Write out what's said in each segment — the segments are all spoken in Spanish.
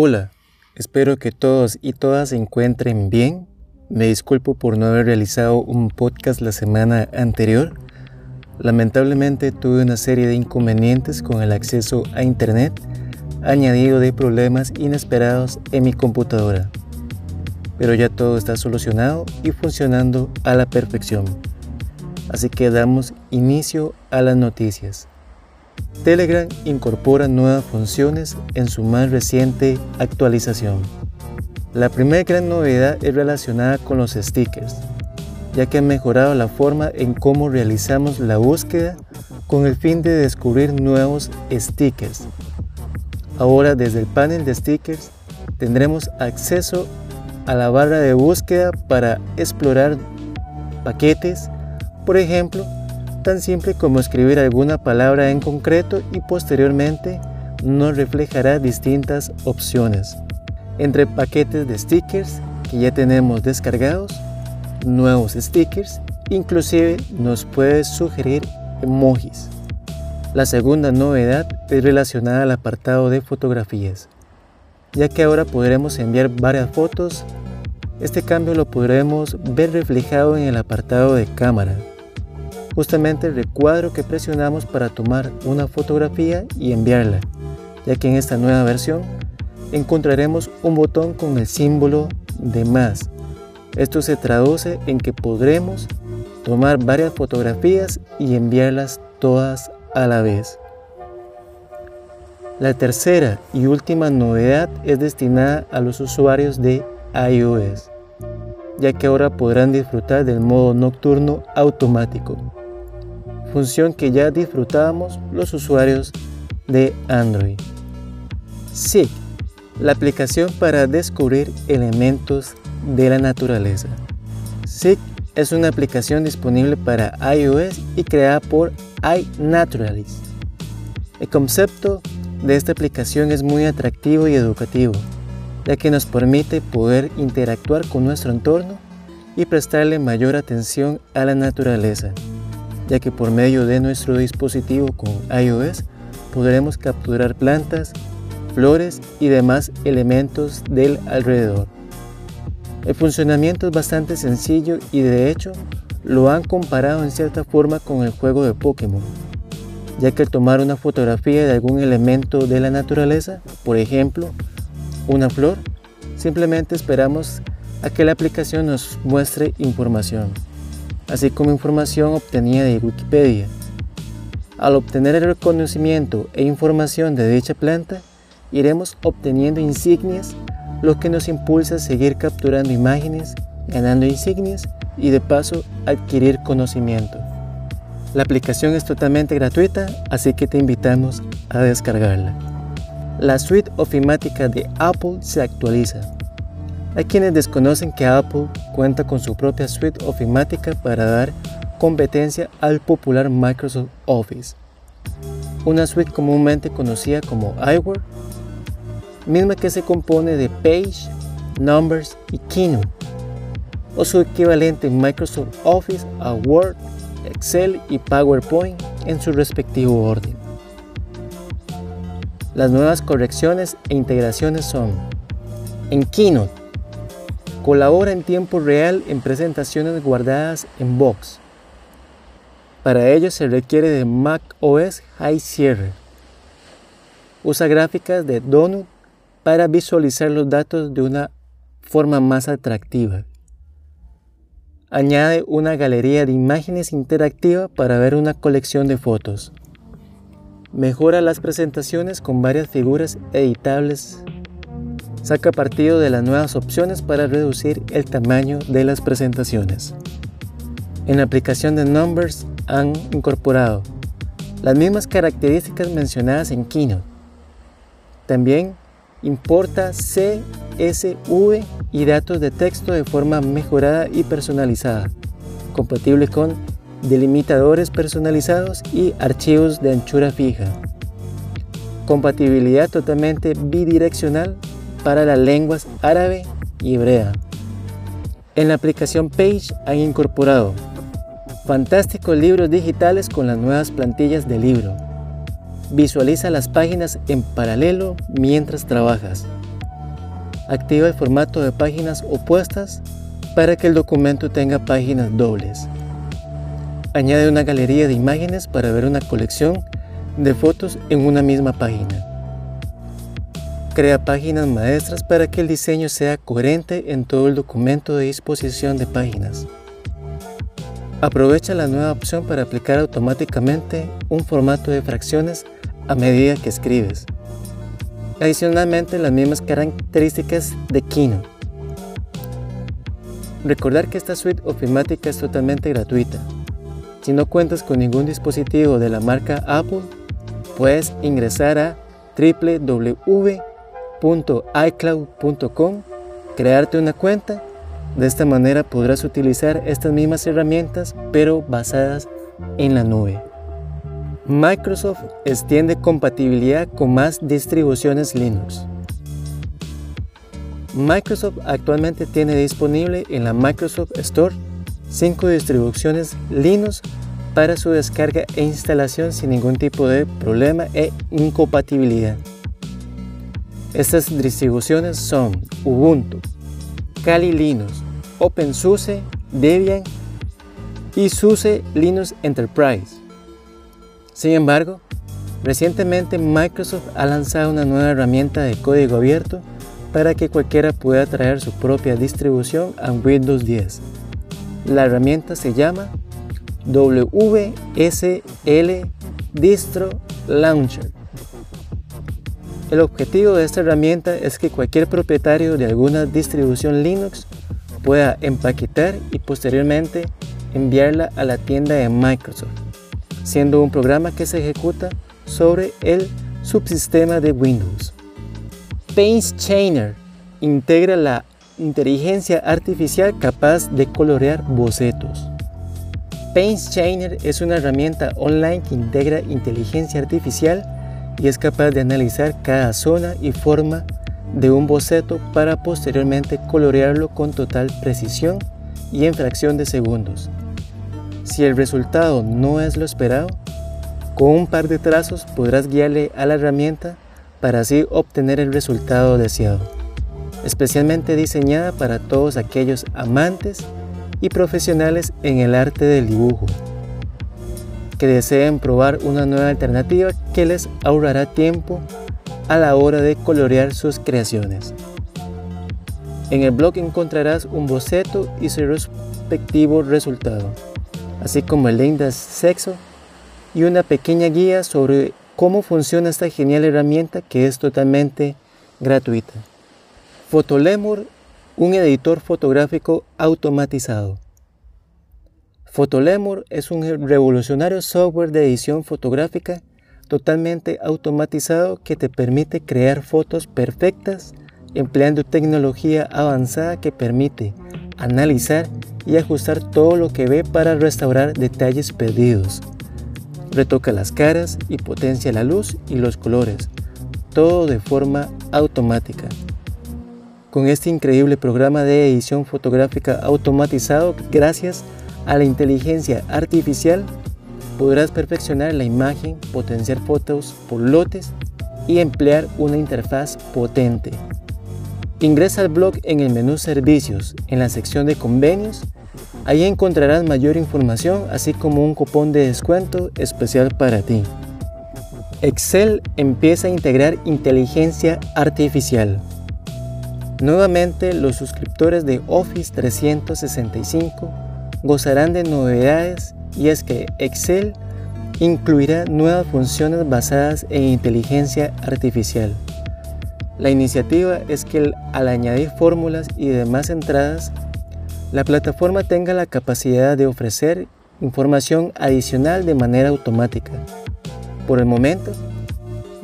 Hola, espero que todos y todas se encuentren bien. Me disculpo por no haber realizado un podcast la semana anterior. Lamentablemente tuve una serie de inconvenientes con el acceso a Internet, añadido de problemas inesperados en mi computadora. Pero ya todo está solucionado y funcionando a la perfección. Así que damos inicio a las noticias. Telegram incorpora nuevas funciones en su más reciente actualización. La primera gran novedad es relacionada con los stickers, ya que han mejorado la forma en cómo realizamos la búsqueda con el fin de descubrir nuevos stickers. Ahora desde el panel de stickers tendremos acceso a la barra de búsqueda para explorar paquetes, por ejemplo, tan simple como escribir alguna palabra en concreto y posteriormente nos reflejará distintas opciones. Entre paquetes de stickers que ya tenemos descargados, nuevos stickers, inclusive nos puede sugerir emojis. La segunda novedad es relacionada al apartado de fotografías, ya que ahora podremos enviar varias fotos. Este cambio lo podremos ver reflejado en el apartado de cámara, justamente el recuadro que presionamos para tomar una fotografía y enviarla, ya que en esta nueva versión encontraremos un botón con el símbolo de más. Esto se traduce en que podremos tomar varias fotografías y enviarlas todas a la vez. La tercera y última novedad es destinada a los usuarios de iOS, ya que ahora podrán disfrutar del modo nocturno automático función que ya disfrutábamos los usuarios de Android. SIG, la aplicación para descubrir elementos de la naturaleza. SIG es una aplicación disponible para iOS y creada por iNaturalist. El concepto de esta aplicación es muy atractivo y educativo, ya que nos permite poder interactuar con nuestro entorno y prestarle mayor atención a la naturaleza ya que por medio de nuestro dispositivo con iOS podremos capturar plantas, flores y demás elementos del alrededor. El funcionamiento es bastante sencillo y de hecho lo han comparado en cierta forma con el juego de Pokémon, ya que al tomar una fotografía de algún elemento de la naturaleza, por ejemplo, una flor, simplemente esperamos a que la aplicación nos muestre información así como información obtenida de Wikipedia. Al obtener el reconocimiento e información de dicha planta, iremos obteniendo insignias, lo que nos impulsa a seguir capturando imágenes, ganando insignias y de paso adquirir conocimiento. La aplicación es totalmente gratuita, así que te invitamos a descargarla. La suite ofimática de Apple se actualiza. Hay quienes desconocen que Apple cuenta con su propia suite ofimática para dar competencia al popular Microsoft Office, una suite comúnmente conocida como iWork, misma que se compone de Page, Numbers y Keynote, o su equivalente en Microsoft Office a Word, Excel y PowerPoint en su respectivo orden. Las nuevas correcciones e integraciones son en Keynote Colabora en tiempo real en presentaciones guardadas en Box. Para ello se requiere de Mac OS High Sierra. Usa gráficas de Donut para visualizar los datos de una forma más atractiva. Añade una galería de imágenes interactiva para ver una colección de fotos. Mejora las presentaciones con varias figuras editables saca partido de las nuevas opciones para reducir el tamaño de las presentaciones. En la aplicación de Numbers han incorporado las mismas características mencionadas en Keynote. También importa CSV y datos de texto de forma mejorada y personalizada, compatible con delimitadores personalizados y archivos de anchura fija. Compatibilidad totalmente bidireccional para las lenguas árabe y hebrea. En la aplicación Page han incorporado fantásticos libros digitales con las nuevas plantillas de libro. Visualiza las páginas en paralelo mientras trabajas. activa el formato de páginas opuestas para que el documento tenga páginas dobles. Añade una galería de imágenes para ver una colección de fotos en una misma página. Crea páginas maestras para que el diseño sea coherente en todo el documento de disposición de páginas. Aprovecha la nueva opción para aplicar automáticamente un formato de fracciones a medida que escribes. Adicionalmente, las mismas características de Kino. Recordar que esta suite ofimática es totalmente gratuita. Si no cuentas con ningún dispositivo de la marca Apple, puedes ingresar a www.icloud.com, crearte una cuenta. De esta manera podrás utilizar estas mismas herramientas pero basadas en la nube. Microsoft extiende compatibilidad con más distribuciones Linux. Microsoft actualmente tiene disponible en la Microsoft Store 5 distribuciones Linux para su descarga e instalación sin ningún tipo de problema e incompatibilidad. Estas distribuciones son Ubuntu, Kali Linux, OpenSUSE, Debian y SUSE Linux Enterprise. Sin embargo, recientemente Microsoft ha lanzado una nueva herramienta de código abierto para que cualquiera pueda traer su propia distribución a Windows 10. La herramienta se llama WSL Distro Launcher. El objetivo de esta herramienta es que cualquier propietario de alguna distribución Linux pueda empaquetar y posteriormente enviarla a la tienda de Microsoft siendo un programa que se ejecuta sobre el subsistema de Windows. Chainer integra la inteligencia artificial capaz de colorear bocetos. Chainer es una herramienta online que integra inteligencia artificial y es capaz de analizar cada zona y forma de un boceto para posteriormente colorearlo con total precisión y en fracción de segundos. Si el resultado no es lo esperado, con un par de trazos podrás guiarle a la herramienta para así obtener el resultado deseado, especialmente diseñada para todos aquellos amantes y profesionales en el arte del dibujo, que deseen probar una nueva alternativa que les ahorrará tiempo a la hora de colorear sus creaciones. En el blog encontrarás un boceto y su respectivo resultado así como el link sexo y una pequeña guía sobre cómo funciona esta genial herramienta que es totalmente gratuita. Photolemur, un editor fotográfico automatizado. Photolemur es un revolucionario software de edición fotográfica totalmente automatizado que te permite crear fotos perfectas empleando tecnología avanzada que permite analizar y ajustar todo lo que ve para restaurar detalles perdidos. Retoca las caras y potencia la luz y los colores, todo de forma automática. Con este increíble programa de edición fotográfica automatizado gracias a la inteligencia artificial, podrás perfeccionar la imagen, potenciar fotos por lotes y emplear una interfaz potente. Ingresa al blog en el menú Servicios, en la sección de Convenios. Ahí encontrarás mayor información, así como un cupón de descuento especial para ti. Excel empieza a integrar inteligencia artificial. Nuevamente, los suscriptores de Office 365 gozarán de novedades y es que Excel incluirá nuevas funciones basadas en inteligencia artificial. La iniciativa es que al añadir fórmulas y demás entradas, la plataforma tenga la capacidad de ofrecer información adicional de manera automática. Por el momento,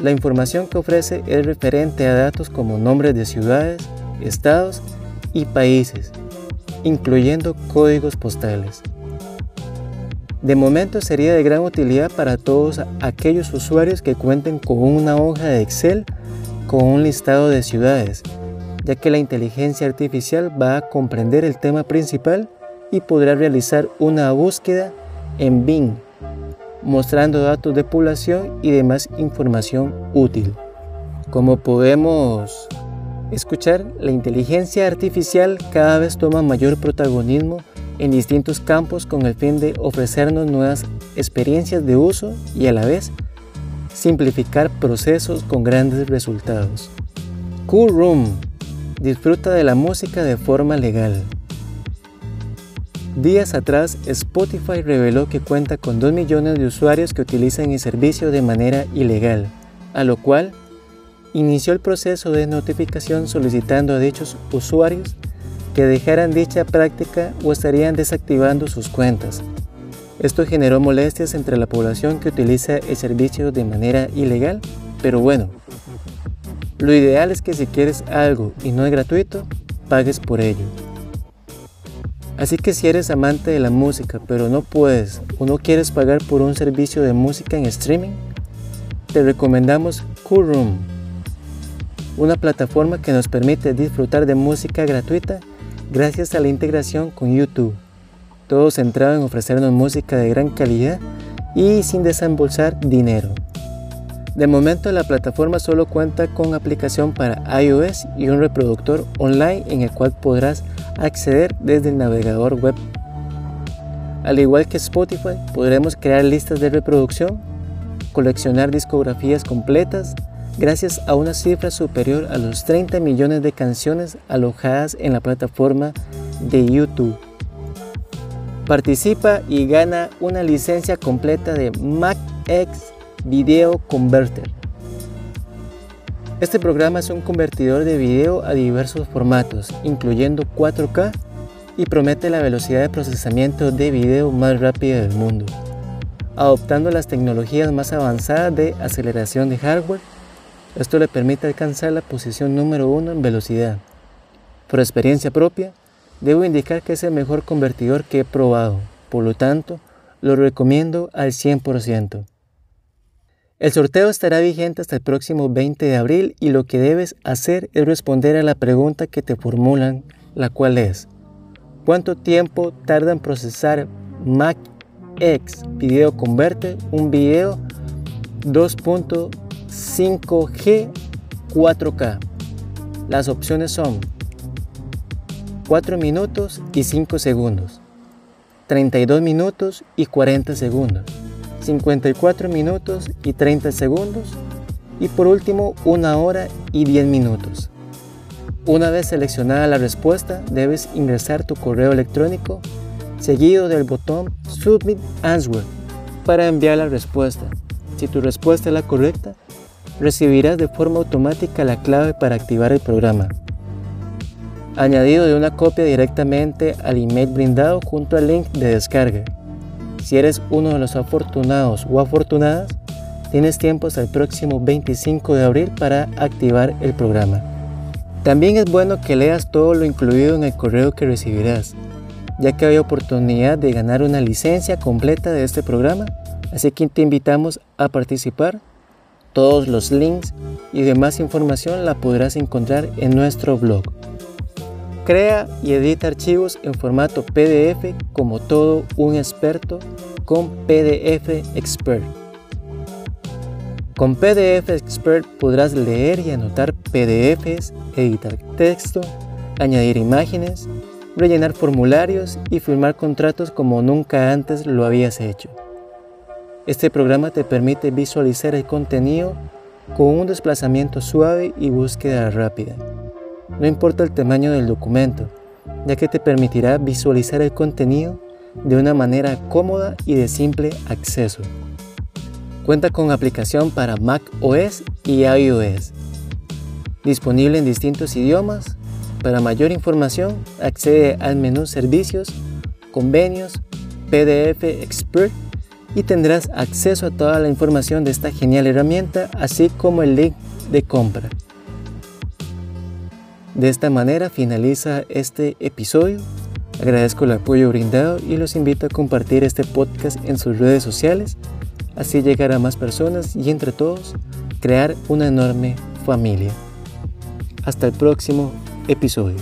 la información que ofrece es referente a datos como nombres de ciudades, estados y países, incluyendo códigos postales. De momento sería de gran utilidad para todos aquellos usuarios que cuenten con una hoja de Excel con un listado de ciudades, ya que la inteligencia artificial va a comprender el tema principal y podrá realizar una búsqueda en Bing, mostrando datos de población y demás información útil. Como podemos escuchar, la inteligencia artificial cada vez toma mayor protagonismo en distintos campos con el fin de ofrecernos nuevas experiencias de uso y a la vez simplificar procesos con grandes resultados. Cool Room disfruta de la música de forma legal. Días atrás, Spotify reveló que cuenta con 2 millones de usuarios que utilizan el servicio de manera ilegal, a lo cual inició el proceso de notificación solicitando a dichos usuarios que dejaran dicha práctica o estarían desactivando sus cuentas. Esto generó molestias entre la población que utiliza el servicio de manera ilegal, pero bueno, lo ideal es que si quieres algo y no es gratuito, pagues por ello. Así que si eres amante de la música pero no puedes o no quieres pagar por un servicio de música en streaming, te recomendamos Cool Room, una plataforma que nos permite disfrutar de música gratuita gracias a la integración con YouTube. Todo centrado en ofrecernos música de gran calidad y sin desembolsar dinero. De momento la plataforma solo cuenta con aplicación para iOS y un reproductor online en el cual podrás acceder desde el navegador web. Al igual que Spotify, podremos crear listas de reproducción, coleccionar discografías completas, gracias a una cifra superior a los 30 millones de canciones alojadas en la plataforma de YouTube. Participa y gana una licencia completa de MacX Video Converter. Este programa es un convertidor de video a diversos formatos, incluyendo 4K, y promete la velocidad de procesamiento de video más rápida del mundo. Adoptando las tecnologías más avanzadas de aceleración de hardware, esto le permite alcanzar la posición número uno en velocidad. Por experiencia propia, debo indicar que es el mejor convertidor que he probado, por lo tanto, lo recomiendo al 100%. El sorteo estará vigente hasta el próximo 20 de abril y lo que debes hacer es responder a la pregunta que te formulan, la cual es ¿Cuánto tiempo tarda en procesar Mac X Video Converter un video 2.5G 4K? Las opciones son 4 minutos y 5 segundos, 32 minutos y 40 segundos. 54 minutos y 30 segundos y por último una hora y 10 minutos. Una vez seleccionada la respuesta, debes ingresar tu correo electrónico seguido del botón Submit Answer para enviar la respuesta. Si tu respuesta es la correcta, recibirás de forma automática la clave para activar el programa, añadido de una copia directamente al email brindado junto al link de descarga. Si eres uno de los afortunados o afortunadas, tienes tiempo hasta el próximo 25 de abril para activar el programa. También es bueno que leas todo lo incluido en el correo que recibirás, ya que hay oportunidad de ganar una licencia completa de este programa, así que te invitamos a participar. Todos los links y demás información la podrás encontrar en nuestro blog. Crea y edita archivos en formato PDF como todo un experto con PDF Expert. Con PDF Expert podrás leer y anotar PDFs, editar texto, añadir imágenes, rellenar formularios y firmar contratos como nunca antes lo habías hecho. Este programa te permite visualizar el contenido con un desplazamiento suave y búsqueda rápida. No importa el tamaño del documento, ya que te permitirá visualizar el contenido de una manera cómoda y de simple acceso. Cuenta con aplicación para Mac OS y iOS. Disponible en distintos idiomas. Para mayor información, accede al menú Servicios, Convenios, PDF Expert y tendrás acceso a toda la información de esta genial herramienta, así como el link de compra. De esta manera finaliza este episodio. Agradezco el apoyo brindado y los invito a compartir este podcast en sus redes sociales, así llegar a más personas y entre todos crear una enorme familia. Hasta el próximo episodio.